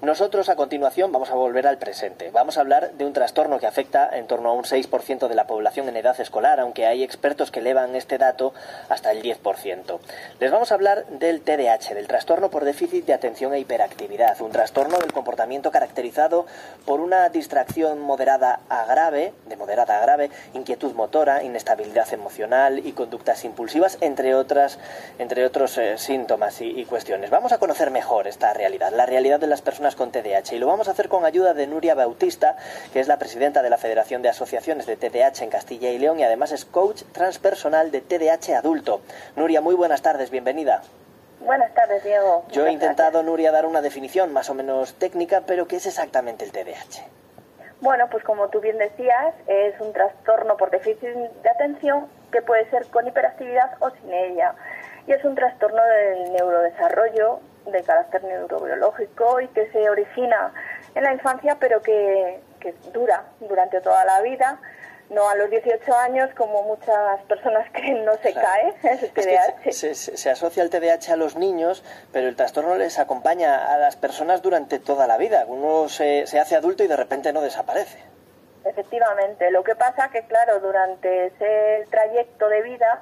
Nosotros a continuación vamos a volver al presente. Vamos a hablar de un trastorno que afecta en torno a un 6% de la población en edad escolar, aunque hay expertos que elevan este dato hasta el 10%. Les vamos a hablar del TDAH, del trastorno por déficit de atención e hiperactividad, un trastorno del comportamiento caracterizado por una distracción moderada a grave, de moderada a grave, inquietud motora, inestabilidad emocional y conductas impulsivas, entre otras, entre otros eh, síntomas y, y cuestiones. Vamos a conocer mejor esta realidad, la realidad de las personas personas con TDAH. Y lo vamos a hacer con ayuda de Nuria Bautista, que es la presidenta de la Federación de Asociaciones de TDAH en Castilla y León y además es coach transpersonal de TDAH adulto. Nuria, muy buenas tardes, bienvenida. Buenas tardes, Diego. Yo he intentado, Nuria, dar una definición más o menos técnica, pero ¿qué es exactamente el TDAH? Bueno, pues como tú bien decías, es un trastorno por déficit de atención que puede ser con hiperactividad o sin ella. Y es un trastorno del neurodesarrollo de carácter neurobiológico y que se origina en la infancia, pero que, que dura durante toda la vida no a los 18 años, como muchas personas creen, no se cae el TDAH. se, se, asocia el TDAH a los niños, pero el trastorno les acompaña a las personas durante toda la vida. Uno se, se hace adulto y de repente no desaparece. Efectivamente. Lo que pasa que, claro, durante ese trayecto de vida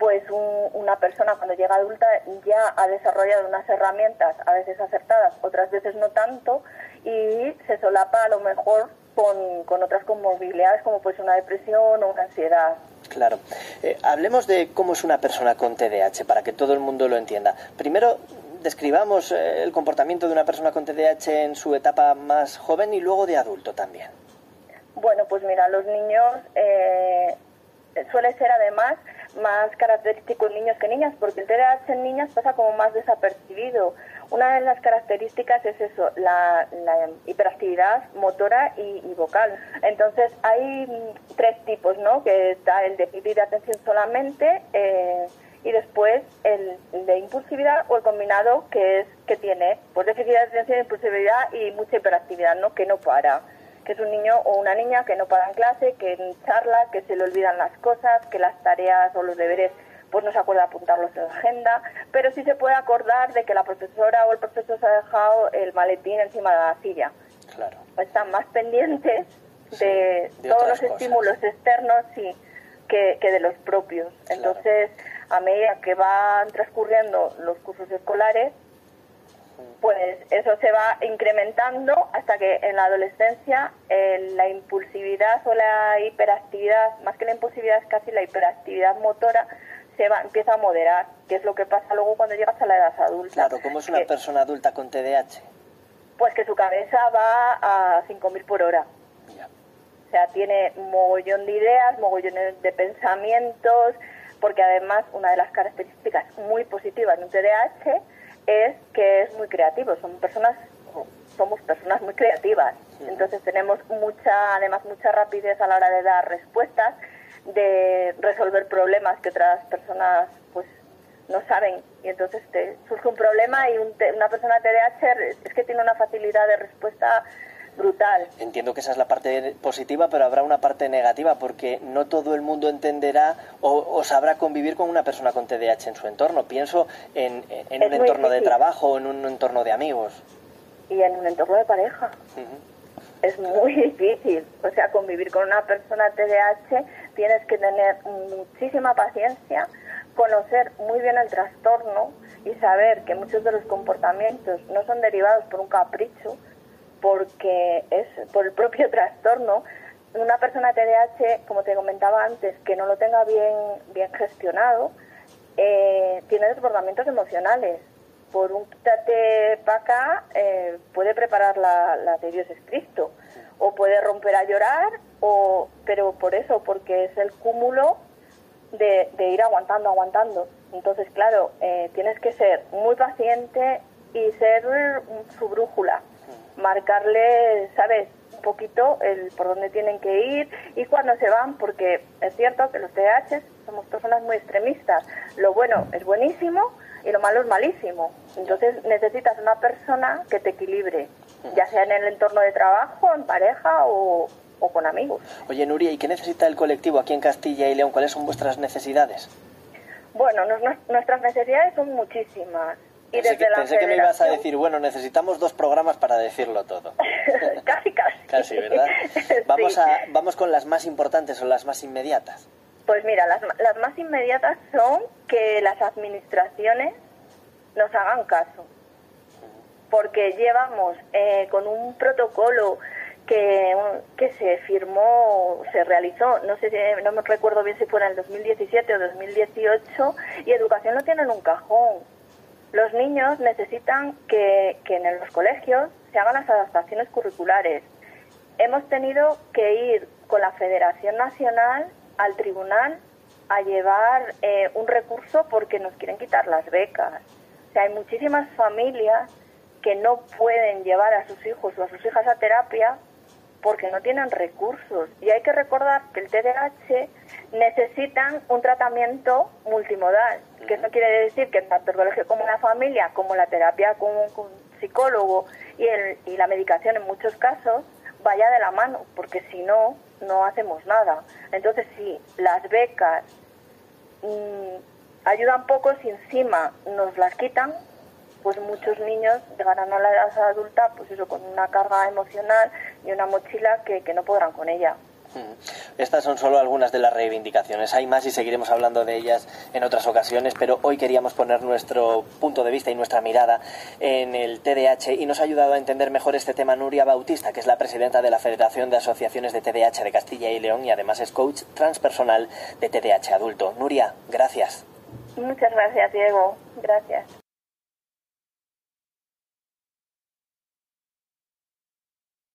pues una persona cuando llega adulta ya ha desarrollado unas herramientas, a veces acertadas, otras veces no tanto, y se solapa a lo mejor con, con otras comorbilidades como pues una depresión o una ansiedad. Claro. Eh, hablemos de cómo es una persona con TDAH para que todo el mundo lo entienda. Primero, describamos eh, el comportamiento de una persona con TDAH en su etapa más joven y luego de adulto también. Bueno, pues mira, los niños eh, suele ser además más característico en niños que niñas, porque el TDAH en niñas pasa como más desapercibido. Una de las características es eso, la, hiperactividad motora y, vocal. Entonces hay tres tipos, ¿no? Que está el déficit de atención solamente eh, y después el, de impulsividad o el combinado que es que tiene pues déficit de atención, impulsividad y mucha hiperactividad, ¿no? Que no para que es un niño o una niña que no para en clase, que charla, que se le olvidan las cosas, que las tareas o los deberes pues no se acuerda de apuntarlos en la agenda, pero sí se puede acordar de que la profesora o el profesor se ha dejado el maletín encima de la silla. Claro. Están más pendientes de, todos los estímulos externos sí, que, que, de los propios. Entonces, a medida que van transcurriendo los cursos escolares, pues eso se va incrementando hasta que en la adolescencia la impulsividad o la hiperactividad, más que la impulsividad es casi la hiperactividad motora, se va, empieza a moderar, que es lo que pasa luego cuando llegas a la edad adulta. Claro, ¿cómo es una persona adulta con TDAH? Pues que su cabeza va a 5.000 por hora. O sea, tiene mogollón de ideas, mogollones de pensamientos, porque además una de las características muy positivas de un TDAH es que es muy creativo, son personas somos personas muy creativas, entonces tenemos mucha, además mucha rapidez a la hora de dar respuestas, de resolver problemas que otras personas pues no saben. Y entonces te surge un problema y una persona TDAH es que tiene una facilidad de respuesta brutal. Entiendo que esa es la parte positiva, pero habrá una parte negativa porque no todo el mundo entenderá o, sabrá convivir con una persona con TDAH en su entorno. Pienso en, un entorno de trabajo o en un entorno de amigos. Y en un entorno de pareja. Es muy difícil. O sea, convivir con una persona TDAH tienes que tener muchísima paciencia, conocer muy bien el trastorno y saber que muchos de los comportamientos no son derivados por un capricho, porque es por el propio trastorno. Una persona TDAH, como te comentaba antes, que no lo tenga bien, bien gestionado, eh, tiene desbordamientos emocionales. Por un quítate acá, eh, puede preparar la, la, de Dios es Cristo, o puede romper a llorar, o, pero por eso, porque es el cúmulo de, de ir aguantando, aguantando. Entonces, claro, eh, tienes que ser muy paciente y ser su brújula marcarle, ¿sabes? Un poquito el por dónde tienen que ir y cuándo se van, porque es cierto que los TH somos personas muy extremistas. Lo bueno es buenísimo y lo malo es malísimo. Entonces necesitas una persona que te equilibre, ya sea en el entorno de trabajo, en pareja o, o con amigos. Oye, Nuria, ¿y qué necesita el colectivo aquí en Castilla y León? ¿Cuáles son vuestras necesidades? Bueno, nuestras necesidades son muchísimas Y Pensé, desde que, la pensé que me ibas a decir, bueno, necesitamos dos programas para decirlo todo. casi, casi. Casi, ¿verdad? Vamos, Sí. a, vamos con las más importantes o las más inmediatas. Pues mira, las, las más inmediatas son que las administraciones nos hagan caso. Porque llevamos eh, con un protocolo que, que se firmó, se realizó, no sé, no me recuerdo bien si fuera en el 2017 o 2018, y educación lo tiene en un cajón. Los niños necesitan que, que en los colegios se hagan las adaptaciones curriculares. Hemos tenido que ir con la Federación Nacional al tribunal a llevar eh, un recurso porque nos quieren quitar las becas. O sea, hay muchísimas familias que no pueden llevar a sus hijos o a sus hijas a terapia porque no tienen recursos. Y hay que recordar que el TDAH necesitan un tratamiento multimodal, que eso quiere decir que tanto el colegio familia, como la terapia con un psicólogo y, el, y la medicación en muchos casos, vaya de la mano, porque si no, no hacemos nada. Entonces, si las becas mm, ayudan poco, si encima nos las quitan, pues muchos niños llegarán a la edad adulta, pues eso, con una carga emocional y una mochila que, que no podrán con ella. Mm. Estas son solo algunas de las reivindicaciones. Hay más y seguiremos hablando de ellas en otras ocasiones, pero hoy queríamos poner nuestro punto de vista y nuestra mirada en el TDAH y nos ha ayudado a entender mejor este tema Nuria Bautista, que es la presidenta de la Federación de Asociaciones de TDAH de Castilla y León y además es coach transpersonal de TDAH adulto. Nuria, gracias. Muchas gracias, Diego. Gracias.